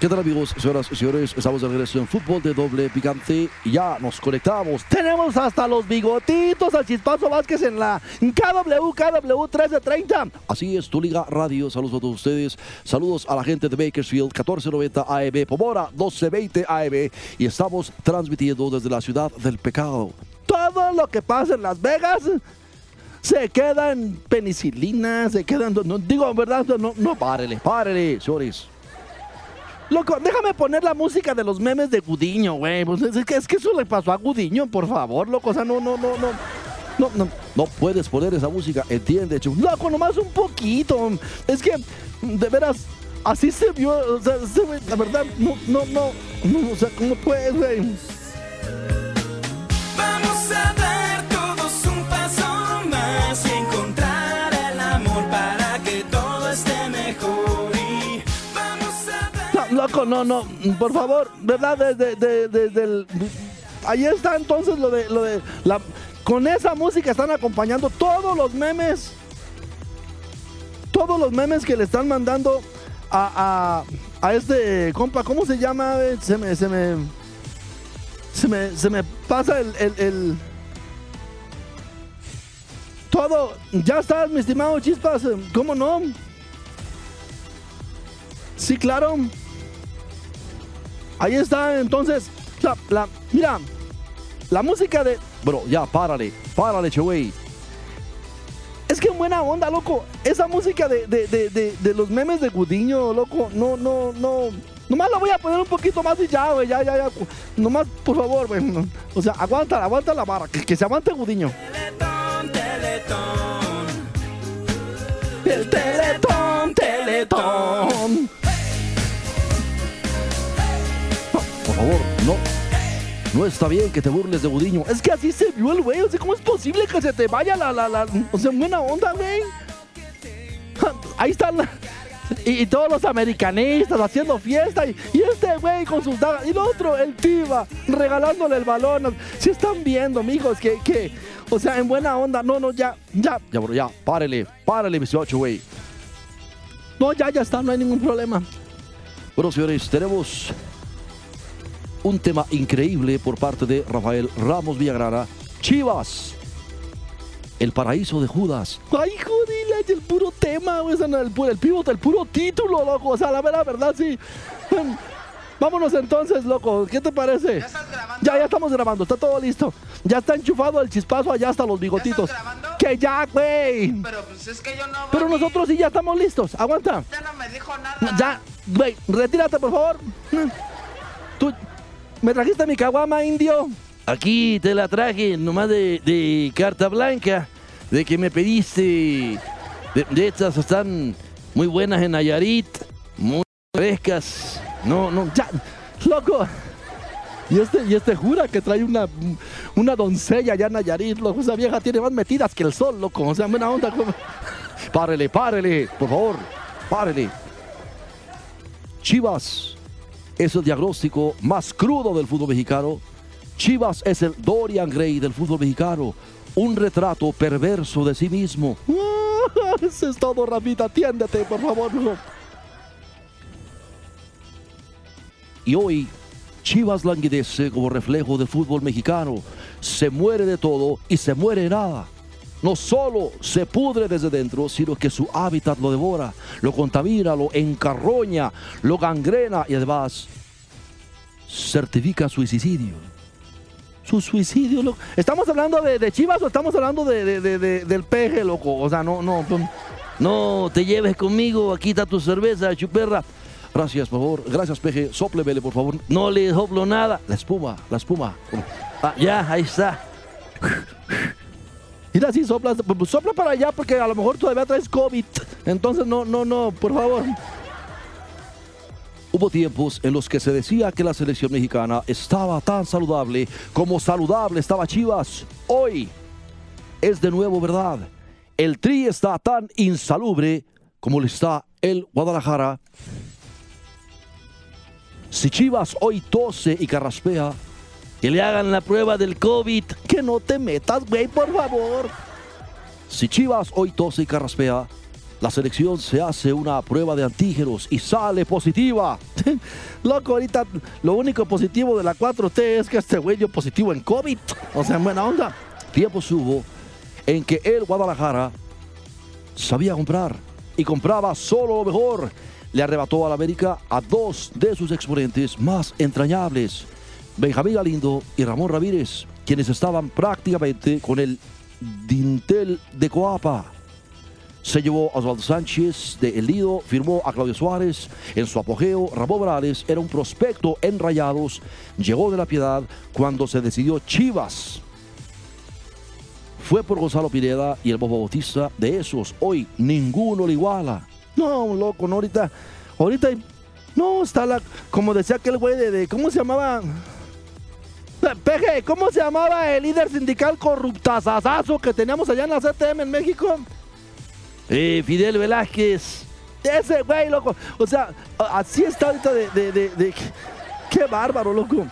¿Qué tal amigos, señoras y señores? Estamos de regreso en fútbol de doble picante y ya nos conectamos. Tenemos hasta los bigotitos al Chispazo Vázquez en la KW, KW 1330. Así es, tu Liga Radio. Saludos a todos ustedes. Saludos a la gente de Bakersfield, 1490 AEB, Pomora, 1220 AEB. Y estamos transmitiendo desde la ciudad del pecado. Todo lo que pasa en Las Vegas se queda en penicilina, se quedan, no, digo, ¿verdad? No, no, párele, párele, señores. Loco, déjame poner la música de los memes de Gudiño, güey. Pues es, que, es que eso le pasó a Gudiño, por favor, loco. O sea, no, no, no, no. No, no, no puedes poner esa música, entiende, chu. Loco, nomás un poquito. Es que, de veras, así se vio. O sea, la verdad, no, no, no, no. O sea, ¿cómo puedes, güey? No, no, por favor, ¿verdad? Desde, de- el... Ahí está entonces lo de, lo de. Con esa música están acompañando todos los memes. Todos los memes que le están mandando a, a, a este compa, ¿cómo se llama? Se me, se me, se me, se me pasa el, el, el- Todo, ya está, mi estimado Chispas, ¿cómo no? Sí, claro. Ahí está, entonces. La, la- mira, la música de. Bro, ya, párale, párale, güey. Es que en buena onda, loco. Esa música de, de, de, de, los memes de Gudiño, loco. No, no, no. Nomás la voy a poner un poquito más y ya, güey. Ya, ya, ya. Nomás, por favor, güey. O sea, aguanta, aguanta la barra. Que, que se aguante Gudiño. Teletón, teletón. El Teletón, Teletón. Favor, no. No está bien que te burles de Gudiño. Es que así se vio el güey. O sea, ¿cómo es posible que se te vaya la, la, la. O sea, buena onda, güey? Ahí están. Y, todos los americanistas haciendo fiesta. Y, y este güey con sus dagas. Y el otro, el Tiva, regalándole el balón. Si están viendo, amigos, que, que. O sea, en buena onda. No, no, ya, ya. Ya, bro, ya. Párele, párele, 18, güey. No, ya, ya está, no hay ningún problema. Bueno, señores, tenemos un tema increíble por parte de Rafael Ramos Villagrana. Chivas, el paraíso de Judas. Ay, jodila, el puro tema, el, pu- el pivote, el puro título, loco. O sea, la verdad, verdad, sí. Vámonos entonces, loco. ¿Qué te parece? ¿Ya estás grabando? Ya, ya estamos grabando, está todo listo. Ya está enchufado el chispazo allá hasta los bigotitos. grabando? Que ya, güey. Pero pues es que yo no. Pero nosotros sí ya estamos listos. Aguanta. Ya no me dijo nada. Ya, güey, retírate, por favor. Tú, ¿me trajiste mi caguama, indio? Aquí te la traje, nomás de, de carta blanca, de que me pediste. De, estas están muy buenas en Nayarit, muy frescas. No, no, ya, loco. Y este, y este jura que trae una, una doncella allá en Nayarit, loco. Esa vieja tiene más metidas que el sol, loco. O sea, buena onda. Párele, párele, por favor, párele. Chivas es el diagnóstico más crudo del fútbol mexicano. Chivas es el Dorian Gray del fútbol mexicano. Un retrato perverso de sí mismo. Eso es todo, Rafita. Atiéndete, por favor. Y hoy, Chivas languidece como reflejo del fútbol mexicano. Se muere de todo y se muere de nada. No solo se pudre desde dentro, sino que su hábitat lo devora, lo contamina, lo encarroña, lo gangrena y además certifica suicidio. Su suicidio, loco. ¿Estamos hablando de, Chivas o estamos hablando de, de- de- de- del peje, loco? O sea, no, no. no. Te lleves conmigo, aquí está tu cerveza, chuperra. Gracias, por favor. Gracias, peje. Sóplevele, por favor. No le soplo nada. La espuma, la espuma. Ah, ya, ahí está. Mira, si soplas, pues, sopla para allá porque a lo mejor todavía traes COVID. Entonces, no, no, no, por favor. Hubo tiempos en los que se decía que la selección mexicana estaba tan saludable como saludable estaba Chivas. Hoy es de nuevo verdad. El Tri está tan insalubre como lo está el Guadalajara. Si Chivas hoy tose y carraspea, que le hagan la prueba del COVID. Que no te metas, güey, por favor. Si Chivas hoy tose y carraspea, la selección se hace una prueba de antígenos y sale positiva. Loco, ahorita lo único positivo de la 4T es que este güey dio positivo en COVID. O sea, en buena onda. Tiempos hubo en que el Guadalajara sabía comprar y compraba solo lo mejor. Le arrebató a la América a dos de sus exponentes más entrañables, Benjamín Galindo y Ramón Ramírez, quienes estaban prácticamente con el dintel de Coapa. Se llevó a Osvaldo Sánchez de El Lido, firmó a Claudio Suárez. En su apogeo, Ramón Morales era un prospecto en Rayados. Llegó de la Piedad cuando se decidió Chivas. Fue por Gonzalo Pineda y el Bobo Bautista. De esos, hoy ninguno le iguala. No, loco, no, ahorita, ahorita, no, está la, como decía aquel güey de, de ¿cómo se llamaba? Peje, ¿cómo se llamaba el líder sindical corruptazazazo que teníamos allá en la CTM en México? Eh, Fidel Velázquez. Ese güey, loco. O sea, así está ahorita de, de- de- de- Qué bárbaro, loco.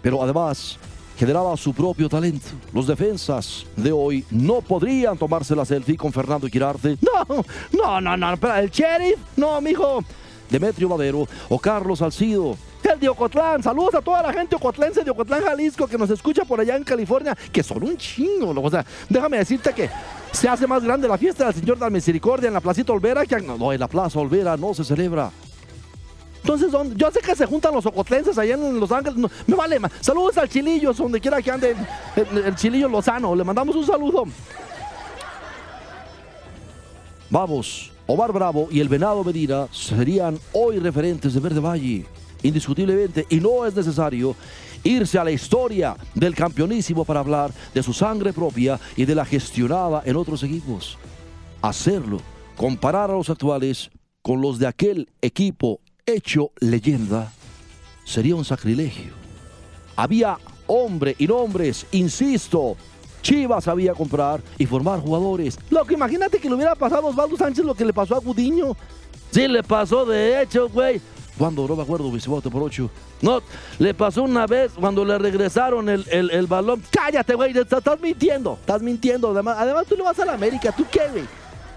Pero además, generaba su propio talento. Los defensas de hoy no podrían tomarse la selfie con Fernando Quirarte. No, no, no, no. Espera, el sheriff. No, mijo. Demetrio Madero o Carlos Salcido. De Ocotlán. Saludos a toda la gente ocotlense de Ocotlán, Jalisco, que nos escucha por allá en California, que son un chingo. O sea, déjame decirte que se hace más grande la fiesta del Señor de la Misericordia en la Placita Olvera que no, no, en la Plaza Olvera no se celebra. Entonces, ¿dónde? yo sé que se juntan los ocotlenses allá en Los Ángeles. me vale. ma- Saludos al Chilillo, donde quiera que ande el, el Chilillo Lozano. Le mandamos un saludo. Vamos, Omar Bravo y el Venado Medina serían hoy referentes de Verde Valle, indiscutiblemente, y no es necesario irse a la historia del campeonísimo para hablar de su sangre propia y de la gestionada en otros equipos. Hacerlo, comparar a los actuales con los de aquel equipo hecho leyenda, sería un sacrilegio. Había hombre y nombres, insisto. Chivas sabía comprar y formar jugadores. Lo que imagínate que le hubiera pasado a Osvaldo Sánchez lo que le pasó a Gudiño. Sí, le pasó de hecho, güey. Cuando no me acuerdo, Visibote por ocho. No, le pasó una vez cuando le regresaron el, el- balón. Cállate, güey, estás, mintiendo. Estás mintiendo. Además, además, tú le vas a la América. ¿Tú qué, güey?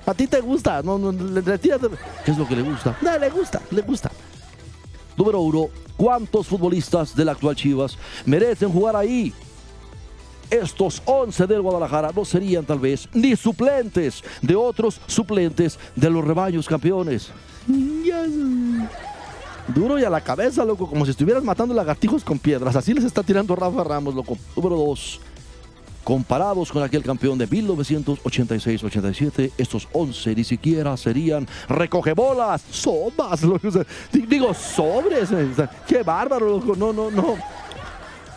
A ti te gusta. No. ¿Qué es lo que le gusta? No, le gusta, le gusta. Número uno, ¿cuántos futbolistas del actual Chivas merecen jugar ahí? Estos 11 del Guadalajara no serían tal vez ni suplentes de otros suplentes de los rebaños campeones. Duro y a la cabeza, loco, como si estuvieras matando lagartijos con piedras. Así les está tirando Rafa Ramos, loco. Número dos, comparados con aquel campeón de 1986-87, estos 11 ni siquiera serían recogebolas, somas, loco, digo, sobres, qué bárbaro, loco, no, no, no.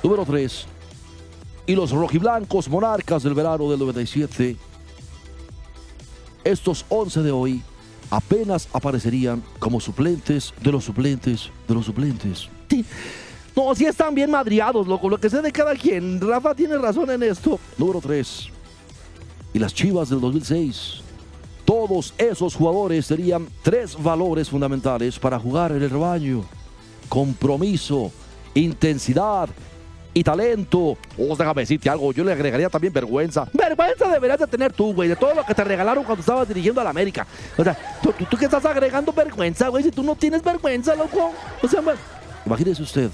Número 3, y los rojiblancos monarcas del verano del 97, estos 11 de hoy apenas aparecerían como suplentes de los suplentes de los suplentes. No, sí están bien madriados, loco. Lo que sé de cada quien. Rafa tiene razón en esto. Número 3. Y las chivas del 2006. Todos esos jugadores tenían tres valores fundamentales para jugar en el rebaño. Compromiso, intensidad y talento. Oh, déjame decirte algo, yo le agregaría también vergüenza. Vergüenza deberías de tener tú, güey, de todo lo que te regalaron cuando estabas dirigiendo a la América. O sea, ¿tú, tú, qué estás agregando vergüenza, güey? Si tú no tienes vergüenza, loco. O sea, imagínese usted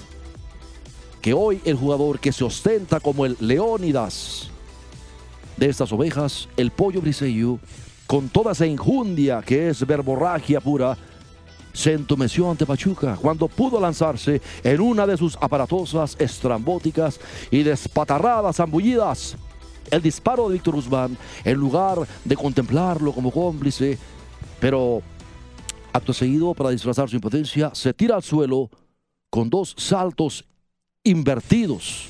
que hoy el jugador que se ostenta como el Leónidas de estas ovejas, el pollo briseño, con toda esa injundia que es verborragia pura, se entumeció ante Pachuca cuando pudo lanzarse en una de sus aparatosas, estrambóticas y despatarradas zambullidas. El disparo de Víctor Guzmán, en lugar de contemplarlo como cómplice, pero acto seguido, para disfrazar su impotencia, se tira al suelo con dos saltos invertidos,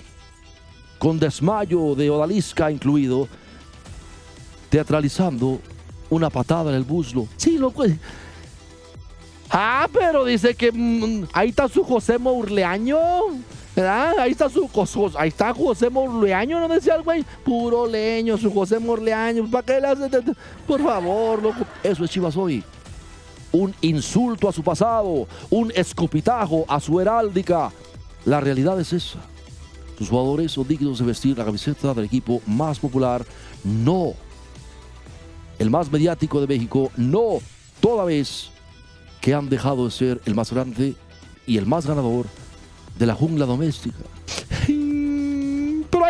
con desmayo de odalisca incluido, teatralizando una patada en el muslo. Sí, loco. Ah, pero dice que mm, ahí está su José Mourleaño. ¿Verdad? Ahí está su ahí está José Morleaño, ¿no decía el güey? Puro leño, su José Morleaño. ¿Para qué le hace? Por favor, loco. Eso es Chivas hoy. Un insulto a su pasado, un escupitajo a su heráldica. La realidad es esa. Sus jugadores son dignos de vestir la camiseta del equipo más popular. No. El más mediático de México. No. Toda vez que han dejado de ser el más grande y el más ganador de la jungla doméstica.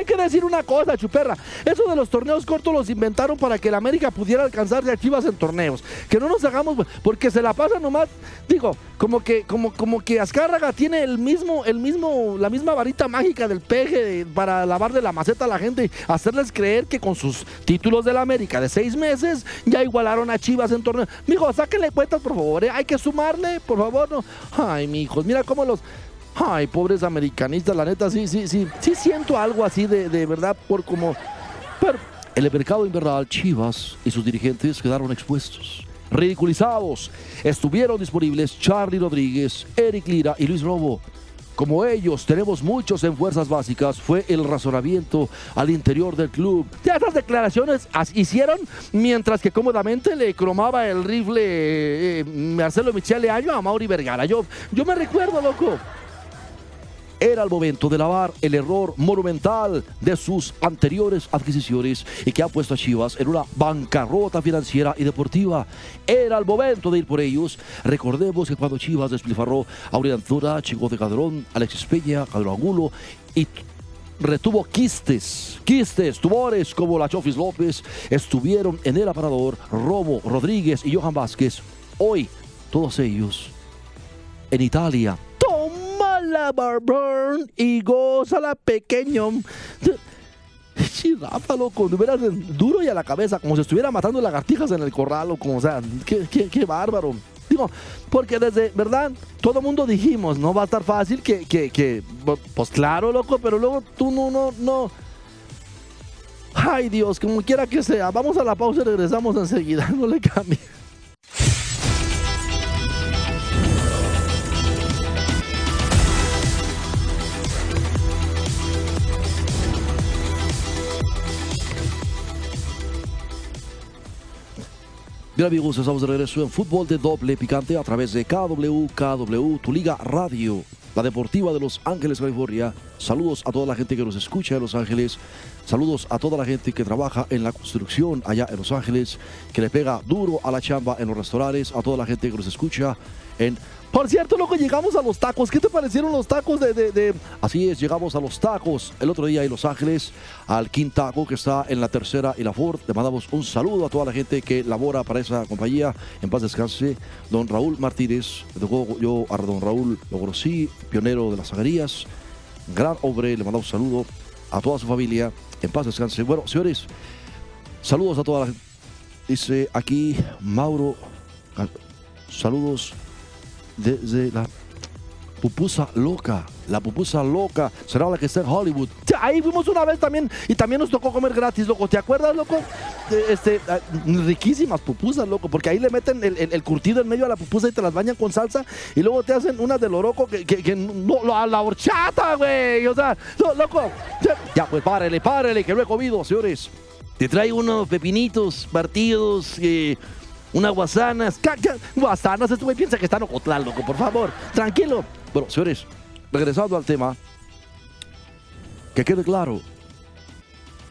Hay que decir una cosa, chuperra. Eso de los torneos cortos los inventaron para que el América pudiera alcanzarse a Chivas en torneos. Que no nos hagamos, porque se la pasa nomás. Digo, como que, como, como que Azcárraga tiene el mismo, el mismo, la misma varita mágica del peje de- para lavarle la maceta a la gente, hacerles creer que con sus títulos del América de seis meses ya igualaron a Chivas en torneos. Mijo, sáquenle cuentas, por favor. ¿eh? Hay que sumarle, por favor. No. Ay, mijos, mira cómo los. Ay, pobres americanistas, la neta, sí, sí, sí. Sí siento algo así de, de verdad por como... Pero el mercado invernal, Chivas y sus dirigentes quedaron expuestos, ridiculizados. Estuvieron disponibles Charlie Rodríguez, Eric Lira y Luis Robo. Como ellos, tenemos muchos en fuerzas básicas, fue el razonamiento al interior del club. Ya estas declaraciones hicieron mientras que cómodamente le cromaba el rifle eh, Marcelo Michele Año a Mauri Vergara. Yo, yo me recuerdo, loco. Era el momento de lavar el error monumental de sus anteriores adquisiciones y que ha puesto a Chivas en una bancarrota financiera y deportiva. Era el momento de ir por ellos. Recordemos que cuando Chivas despilfarró a Urianzura, Chico de Cadrón, Alexis Peña, Cadrón Angulo y retuvo quistes, quistes, tumores como la Chofis López, estuvieron en el aparador Romo, Rodríguez y Johan Vázquez. Hoy, todos ellos en Italia. La Barbern y gózala pequeño. Sí, Rafa, loco, veras duro y a la cabeza, como si estuviera matando lagartijas en el corral, o como, sea, qué, qué, qué bárbaro. Digo, porque desde, ¿verdad? Todo mundo dijimos, no va a estar fácil que, que, que, pues claro, loco, pero luego tú no, no, no. Ay, Dios, como quiera que sea. Vamos a la pausa y regresamos enseguida, no le cambie. Bien amigos, estamos de regreso en Fútbol de Doble Picante a través de KW, KW, tu liga radio, la deportiva de Los Ángeles, California. Saludos a toda la gente que nos escucha en Los Ángeles. Saludos a toda la gente que trabaja en la construcción allá en Los Ángeles, que le pega duro a la chamba en los restaurantes, a toda la gente que nos escucha en... Por cierto, loco, llegamos a los tacos. ¿Qué te parecieron los tacos de, de- Así es, llegamos a los tacos el otro día en Los Ángeles, al King Taco que está en la tercera y la Ford. Le mandamos un saludo a toda la gente que labora para esa compañía. En paz descanse, don Raúl Martínez. Yo a don Raúl, lo conocí, pionero de las zaguerías. Gran hombre, le mandamos un saludo a toda su familia. En paz descanse. Bueno, señores, saludos a toda la gente. Dice aquí Mauro, ah, saludos desde la pupusa loca. La pupusa loca será la que está en Hollywood. Ahí fuimos una vez también y también nos tocó comer gratis, loco. ¿Te acuerdas, loco? Este, ah, riquísimas pupusas, loco, porque ahí le meten el, curtido en medio a la pupusa y te las bañan con salsa y luego te hacen unas de loroco que, que, a la horchata, güey. O sea, loco. Ya, pues párele, párele, que lo he comido, señores. Te traigo unos pepinitos partidos, eh, unas guasanas. Guasanas, este güey piensa que está en Ocotlán, loco, por favor. Tranquilo. Bueno, señores, regresando al tema, que quede claro,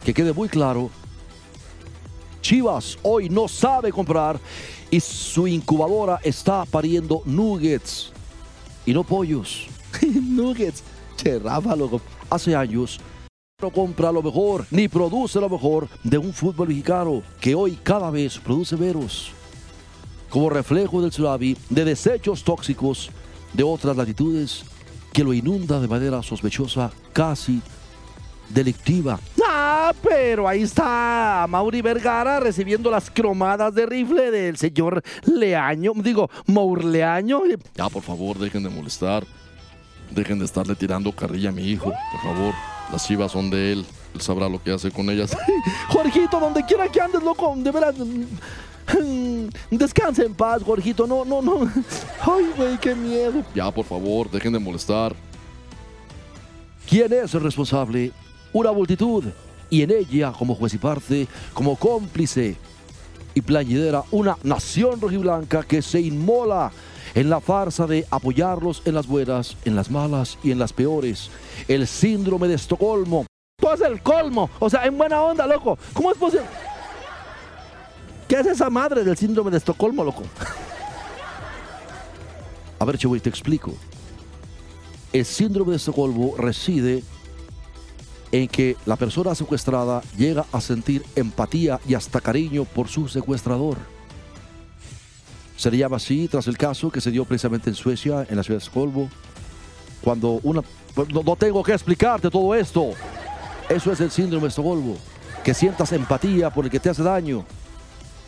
que quede muy claro, Chivas hoy no sabe comprar y su incubadora está pariendo nuggets y no pollos. nuggets. Che, Rafa, loco. Hace años no compra lo mejor ni produce lo mejor de un fútbol mexicano que hoy cada vez produce veros como reflejo del tsunami de desechos tóxicos de otras latitudes que lo inunda de manera sospechosa, casi delictiva. Ah, pero ahí está Mauri Vergara recibiendo las cromadas de rifle del señor Leaño, digo, Mourleaño. Ya, por favor, dejen de molestar. Dejen de estarle tirando carrilla a mi hijo, por favor. Las chivas son de él. Él sabrá lo que hace con ellas. Jorgito, donde quiera que andes, loco, de veras. Descansa en paz, Jorgito. No, no, no. Ay, güey, qué miedo. Ya, por favor, dejen de molestar. ¿Quién es el responsable? Una multitud. Y en ella, como juez y parte, como cómplice y playidera, una nación rojiblanca que se inmola en la farsa de apoyarlos en las buenas, en las malas y en las peores. El síndrome de Estocolmo. Tú haces el colmo. O sea, en buena onda, loco. ¿Cómo es posible? ¿Qué es esa madre del síndrome de Estocolmo, loco? A ver, Chewy, te explico. El síndrome de Estocolmo reside en que la persona secuestrada llega a sentir empatía y hasta cariño por su secuestrador. Se le llama así tras el caso que se dio precisamente en Suecia, en la ciudad de Estocolmo, cuando una... pues, No, no tengo que explicarte todo esto. Eso es el síndrome de Estocolmo. Que sientas empatía por el que te hace daño.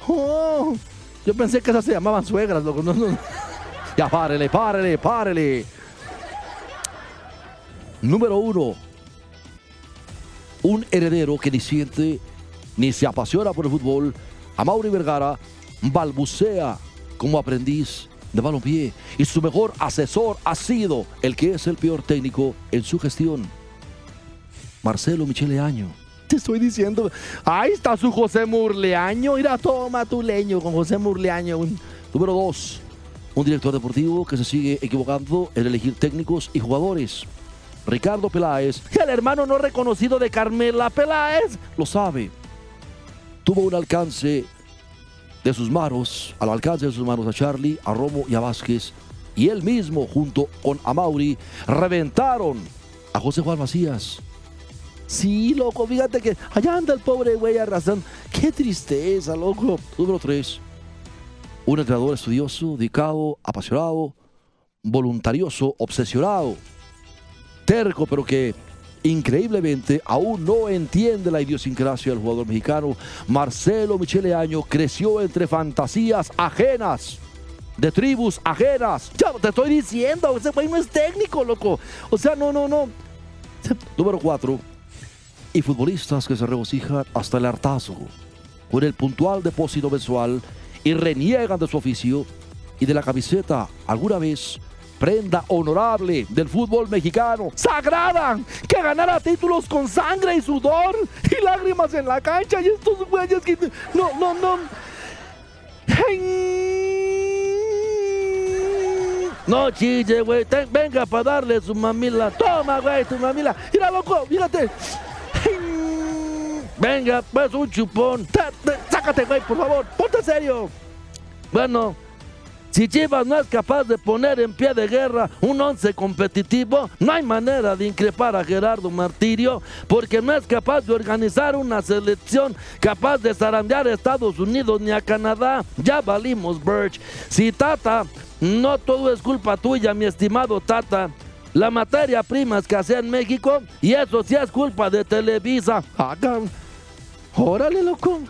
Oh, yo pensé que esas se llamaban suegras, loco. No, no. Ya párele, párele, párele. Número uno. Un heredero que ni siente ni se apasiona por el fútbol. A Mauri Vergara balbucea como aprendiz de balompié y su mejor asesor ha sido el que es el peor técnico en su gestión. Marcelo Michele Año. Te estoy diciendo, ahí está su José Murleaño. Mira, toma tu leño con José Murleaño. Número dos, un director deportivo que se sigue equivocando en elegir técnicos y jugadores. Ricardo Peláez, el hermano no reconocido de Carmela Peláez, lo sabe. Tuvo un alcance de sus manos, al alcance de sus manos a Charlie, a Romo y a Vázquez. Y él mismo, junto con Amauri, reventaron a José Juan Macías. Sí, loco, fíjate que allá anda el pobre güey arrastrando. Qué tristeza, loco. Número 3. Un entrenador estudioso, dedicado, apasionado, voluntarioso, obsesionado, terco, pero que increíblemente aún no entiende la idiosincrasia del jugador mexicano. Marcelo Michele Año creció entre fantasías ajenas. De tribus ajenas. Ya te estoy diciendo, ese güey no es técnico, loco. O sea, no, no, no. Número 4 y futbolistas que se regocijan hasta el hartazgo con el puntual depósito mensual y reniegan de su oficio y de la camiseta alguna vez prenda honorable del fútbol mexicano. Sagrada que ganara títulos con sangre y sudor y lágrimas en la cancha y estos güeyes que no, no, no. No chille, güey. Venga para darle su mamila. Toma, güey, tu mamila. Mira, loco, fíjate. Venga, pues un chupón. Sácate, güey, por favor. Ponte serio. Bueno, si Chivas no es capaz de poner en pie de guerra un once competitivo, no hay manera de increpar a Gerardo Martirio, porque no es capaz de organizar una selección capaz de zarandear a Estados Unidos ni a Canadá. Ya valimos, Birch. Si Tata, no todo es culpa tuya, mi estimado Tata. La materia prima escasea en México y eso sí es culpa de Televisa. Hagan. Órale, loco.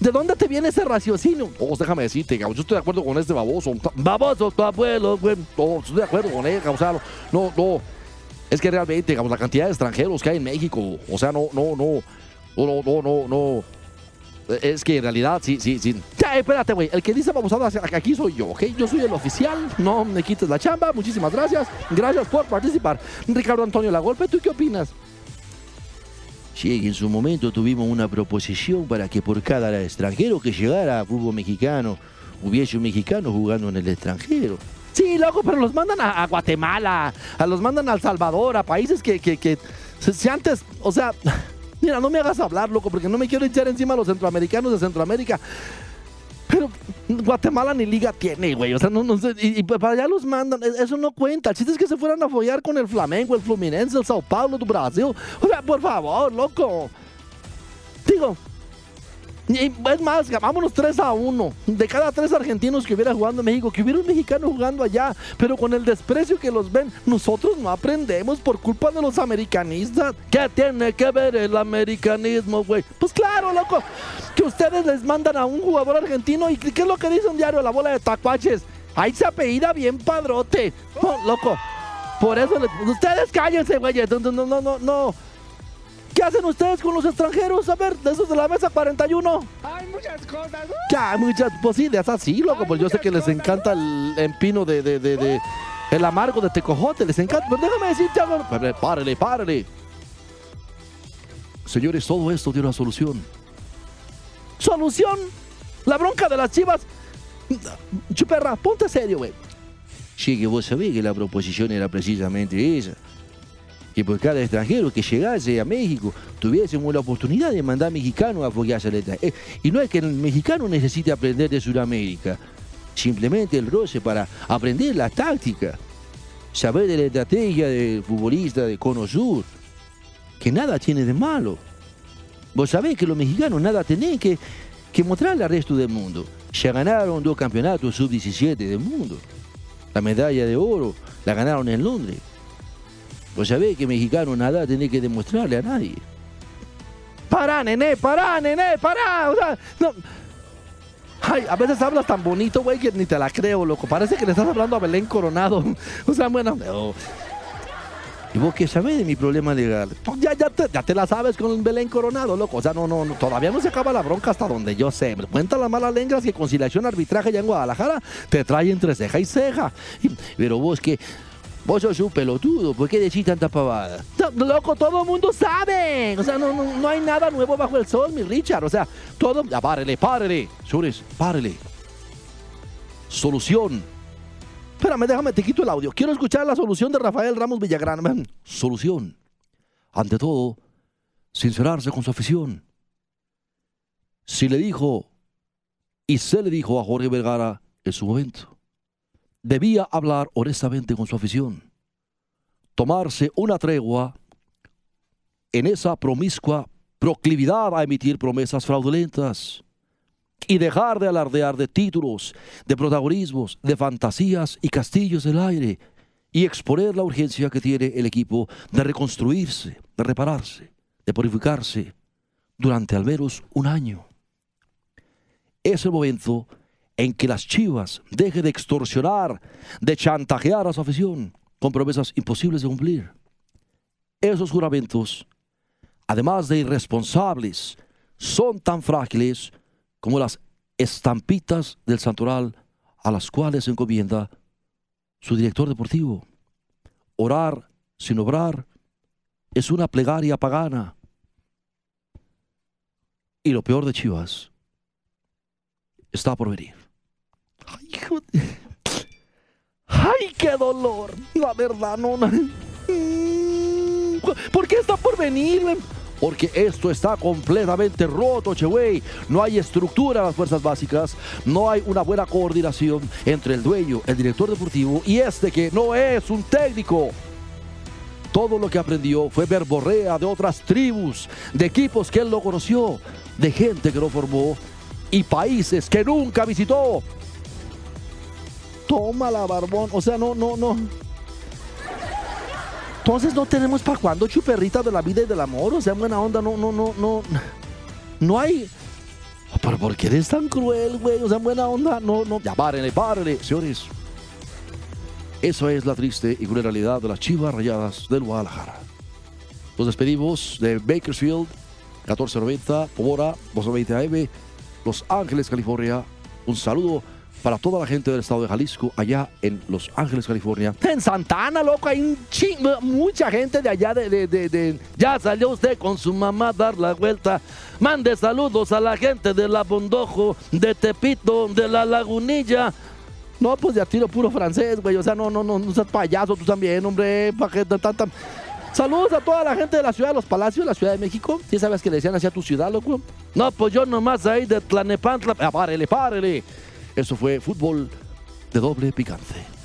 ¿De dónde te viene ese raciocinio? Oh, déjame decirte, yo estoy de acuerdo con este baboso. Baboso, tu abuelo, güey. No, estoy de acuerdo con él, cabrón, o sea, no, no. Es que realmente, cabrón, la cantidad de extranjeros que hay en México, o sea, no, no, no. No, no, no, no. Es que en realidad, sí, sí, sí. Ya, espérate, güey. El que dice babosada aquí soy yo, ¿ok? Yo soy el oficial. No me quites la chamba. Muchísimas gracias. Gracias por participar. Ricardo Antonio Lagolpe, ¿tú qué opinas? Sí, en su momento tuvimos una proposición para que por cada extranjero que llegara a fútbol mexicano hubiese un mexicano jugando en el extranjero. Sí, loco, pero los mandan a, Guatemala, a los mandan a El Salvador, a países que, que, que si antes, o sea, mira, no me hagas hablar, loco, porque no me quiero echar encima a los centroamericanos de Centroamérica. Pero Guatemala ni liga tiene, güey. O sea, no, no sé. Y, para allá los mandan. e- Eso no cuenta. El chiste es que se fueran a follar con el Flamengo, el Fluminense, el Sao Paulo do Brasil. O sea, por favor, loco. Digo. Es más, vámonos 3 a 1. De cada tres argentinos que hubiera jugando en México, que hubiera un mexicano jugando allá. Pero con el desprecio que los ven, nosotros no aprendemos por culpa de los americanistas. ¿Qué tiene que ver el americanismo, güey? Pues claro, loco. Que ustedes les mandan a un jugador argentino y ¿qué es lo que dice un diario? La bola de tacuaches. Ahí se apellida bien padrote. Loco. Por eso, le- ustedes cállense, güey. No, no, no, no. ¿Qué hacen ustedes con los extranjeros? A ver, de esos de la mesa 41. Hay muchas cosas. ¿no? Ya, muchas posibles, así, loco. Pues yo sé que les encanta el empino de, de, de, de- el amargo de tecojote, les encanta. Pero déjame decirte algo. Párale, Párale, párale. Señores, todo esto tiene una solución. ¿Solución? La bronca de las chivas. Chuperra, ponte serio, güey. Sí, que vos sabés que la proposición era precisamente esa. Que por cada extranjero que llegase a México tuviésemos la oportunidad de mandar mexicanos a foguearse al extranjero. Eh, Y no es que el mexicano necesite aprender de Sudamérica, simplemente el roce para aprender la táctica, saber de la estrategia del futbolista de Cono Sur, que nada tiene de malo. Vos sabés que los mexicanos nada tienen que, que mostrarle al resto del mundo. Ya ganaron dos campeonatos sub-17 del mundo. La medalla de oro la ganaron en Londres. Vos sabés que mexicano nada tiene que demostrarle a nadie. Pará, nene, pará, nene, pará. O sea, no. Ay, a veces hablas tan bonito, güey, que ni te la creo, loco. Parece que le estás hablando a Belén Coronado. O sea, bueno. no. ¿Y vos qué sabés de mi problema legal? Pues ya, ya, te, ya te la sabes con Belén Coronado, loco. O sea, no, no, no, todavía no se acaba la bronca hasta donde yo sé. Me cuenta las malas lenguas que conciliación arbitraje ya en Guadalajara te trae entre ceja y ceja. Pero vos que... Vos sos un pelotudo, ¿por qué decís tanta pavada? No, loco, todo el mundo sabe. O sea, no, no, no hay nada nuevo bajo el sol, mi Richard. O sea, todo... Ya, párele, párele. Sures, párele. Solución. Espérame, déjame, te quito el audio. Quiero escuchar la solución de Rafael Ramos Villagrán. Solución. Ante todo, sincerarse con su afición. Si le dijo, y se le dijo a Jorge Vergara en su momento, debía hablar honestamente con su afición. Tomarse una tregua en esa promiscua proclividad a emitir promesas fraudulentas y dejar de alardear de títulos, de protagonismos, de fantasías y castillos del aire y exponer la urgencia que tiene el equipo de reconstruirse, de repararse, de purificarse durante al menos un año. Es el momento en que las chivas dejen de extorsionar, de chantajear a su afición con promesas imposibles de cumplir. Esos juramentos, además de irresponsables, son tan frágiles como las estampitas del santoral a las cuales encomienda su director deportivo. Orar sin obrar es una plegaria pagana. Y lo peor de Chivas está por venir. Ay, hijo de- ¡Ay, qué dolor! La verdad, no. Mm, ¿Por qué está por venir? Porque esto está completamente roto, che güey. No hay estructura en las fuerzas básicas. No hay una buena coordinación entre el dueño, el director deportivo y este que no es un técnico. Todo lo que aprendió fue verborrea de otras tribus, de equipos que él no conoció, de gente que no formó y países que nunca visitó. Tómala, barbón. O sea, no, no, no. Entonces no tenemos para cuándo chuperrita de la vida y del amor. O sea, buena onda, no, no, no, no. No hay. Pero ¿por qué eres tan cruel, güey? O sea, buena onda, no, no. Ya párenle, párenle, señores. Eso es la triste y cruel realidad de las chivas rayadas del Guadalajara. Nos despedimos de Bakersfield, 1490, Pomora, 220 AM, Los Ángeles, California. Un saludo para toda la gente del estado de Jalisco, allá en Los Ángeles, California. En Santana, loco, hay un chingo, mucha gente de allá de, de, de- Ya salió usted con su mamá a dar la vuelta. Mande saludos a la gente de La Bondojo, de Tepito, de La Lagunilla. No, pues ya tiro puro francés, güey. O sea, no, no, no, no seas payaso tú también, hombre. ¿Para qué tan- tanta... Saludos a toda la gente de la ciudad de los Palacios, la Ciudad de México. ¿Sí sabes que decían hacia tu ciudad, loco? No, pues yo nomás ahí de Tlanepantla. Ah, párele, párele. Eso fue fútbol de doble picante.